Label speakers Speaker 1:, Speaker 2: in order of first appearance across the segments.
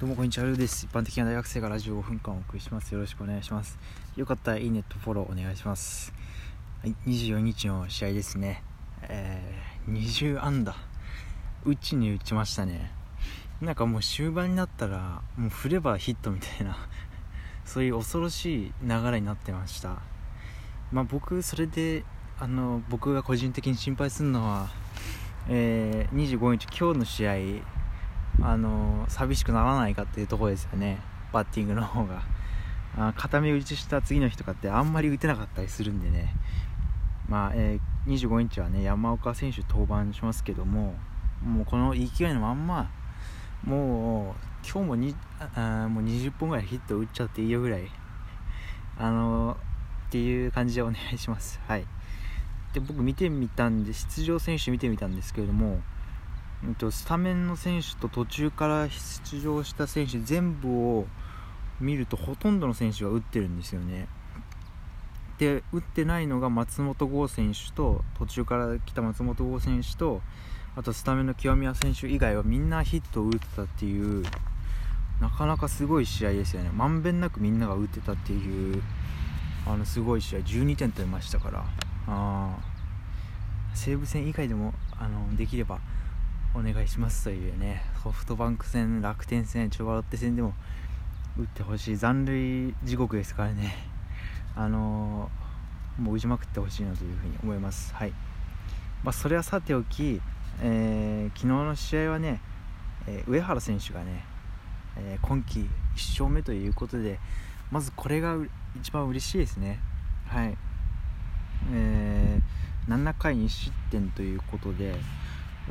Speaker 1: どうもこんにちは、ルーです。一般的な大学生がラジオ5分間お送りします。よろしくお願いします。よかったらいいねとフォローお願いします。はい、24日の試合ですね。えー、20安打。打ちに打ちましたね。なんかもう終盤になったら、もう振ればヒットみたいなそういう恐ろしい流れになってました。まあ僕、それで、あの、僕が個人的に心配するのは、えー、25日、今日の試合、あの寂しくならないかっていうところですよね。バッティングの方が。あ固め打ちした次の日とかってあんまり打てなかったりするんでね。まあ、えー、25日はね山岡選手登板しますけどももうこの勢いのまんまもう今日もにあもう20本ぐらいヒット打っちゃっていいよぐらい。あの、っていう感じでお願いします。はい。で僕見てみたんで出場選手見てみたんですけれどもスタメンの選手と途中から出場した選手全部を見るとほとんどの選手が打ってるんですよね。で打ってないのが松本剛選手と途中から来た松本剛選手とあとスタメンの清宮選手以外はみんなヒットを打ってたっていうなかなかすごい試合ですよね。まんべんなくみんなが打ってたっていうあのすごい試合。12点取りましたから。あ西武戦以外でもあのできればお願いしますというねソフトバンク戦楽天戦千葉ロッテ戦でも打ってほしい残塁地獄ですからね。あのー、もう打ちまくってほしいなというふうに思います。はい。まあ、それはさておき、えー、昨日の試合はね、えー、上原選手がね、え今季1勝目ということでまずこれが一番嬉しいですね。はい。えー、7回2失点ということで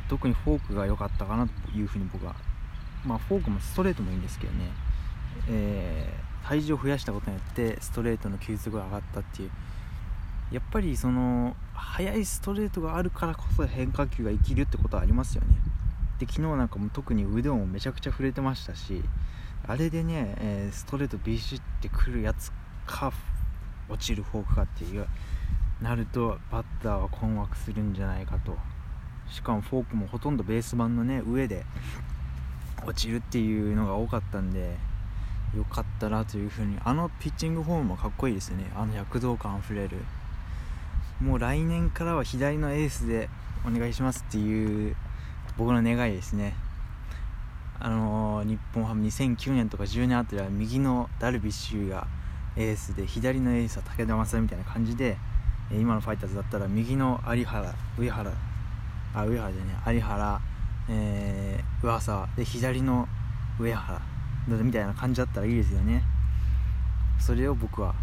Speaker 1: 特にフォークが良かったかなというふうに僕は。まあフォークもストレートもいいんですけどね、えー、体重を増やしたことによってストレートの球速が上がったっていう。やっぱりその速いストレートがあるからこそ変化球が生きるってことはありますよね。で昨日なんかも特に腕もめちゃくちゃ触れてましたしあれでね、えー、ストレートビシってくるやつか落ちるフォークかっていうなるとバッターは困惑するんじゃないかと。しかもフォークもほとんどベース板のね上で落ちるっていうのが多かったんでよかったなというふうにあのピッチングフォームもかっこいいですね。あの躍動感あふれる。もう来年からは左のエースでお願いしますっていう僕の願いですね。あのー、日本ハム2009年とか10年あたりは右のダルビッシュがエースで左のエースは武田正みたいな感じで今のファイターズだったら右の有原上原あ上原でね有原、えー、上沢。で左の上原。みたいな感じだったらいいですよね。それを僕は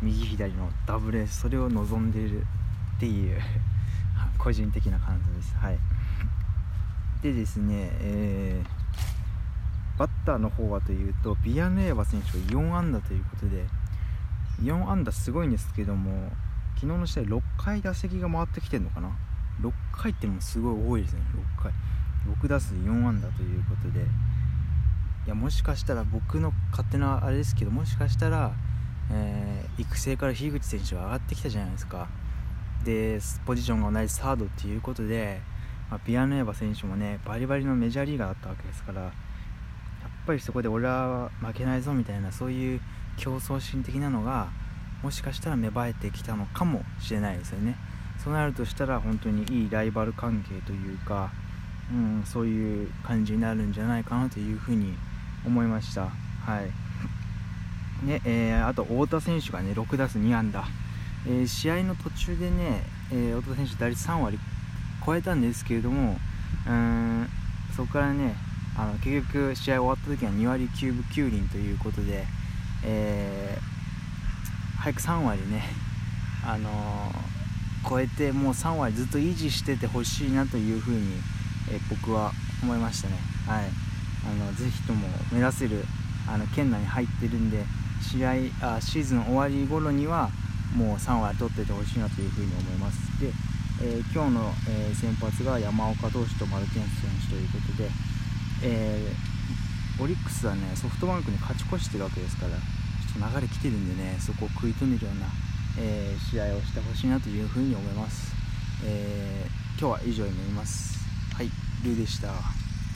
Speaker 1: 右左のダブルエース。それを望んでいるっていう 個人的な感想です。はい。でですね、えー、バッターの方はというとビアネーバ選手が4安打ということで4安打すごいんですけども昨日の試合6回打席が回ってきてるのかな。6回っていうのもすごい多いですね。6回6打数4安打ということで。いやもしかしたら僕の勝手なあれですけどもしかしたら、えー、育成から樋口選手が上がってきたじゃないですか。でポジションが同じサードっていうことで、まあ、ピアノエヴァ選手もねバリバリのメジャーリーガーだったわけですからやっぱりそこで俺は負けないぞみたいなそういう競争心的なのがもしかしたら芽生えてきたのかもしれないですよね。そうなるとしたら本当にいいライバル関係というか、うん、そういう感じになるんじゃないかなというふうに思いました。はいねえー、あと太田選手がね6打数2安打、えー、試合の途中でね、えー、太田選手打率3割超えたんですけれどもうんそこからねあの結局試合終わった時は2割9分9厘ということで、えー、早く3割ね、あの超えてもう3割ずっと維持しててほしいなというふうに、え僕は思いましたね、はい、あのぜひとも目指せるあの県内に入ってるんで試合あシーズン終わり頃にはもう3割取っててほしいなというふうに思います。で、えー、今日の、え、先発が山岡投手とマルティンス選手ということで、えー、オリックスはねソフトバンクに勝ち越してるわけですからちょっと流れ来てるんでねそこを食い止めるようなえー、試合をしてほしいなというふうに思います、えー、今日は以上になります。はいルーでした。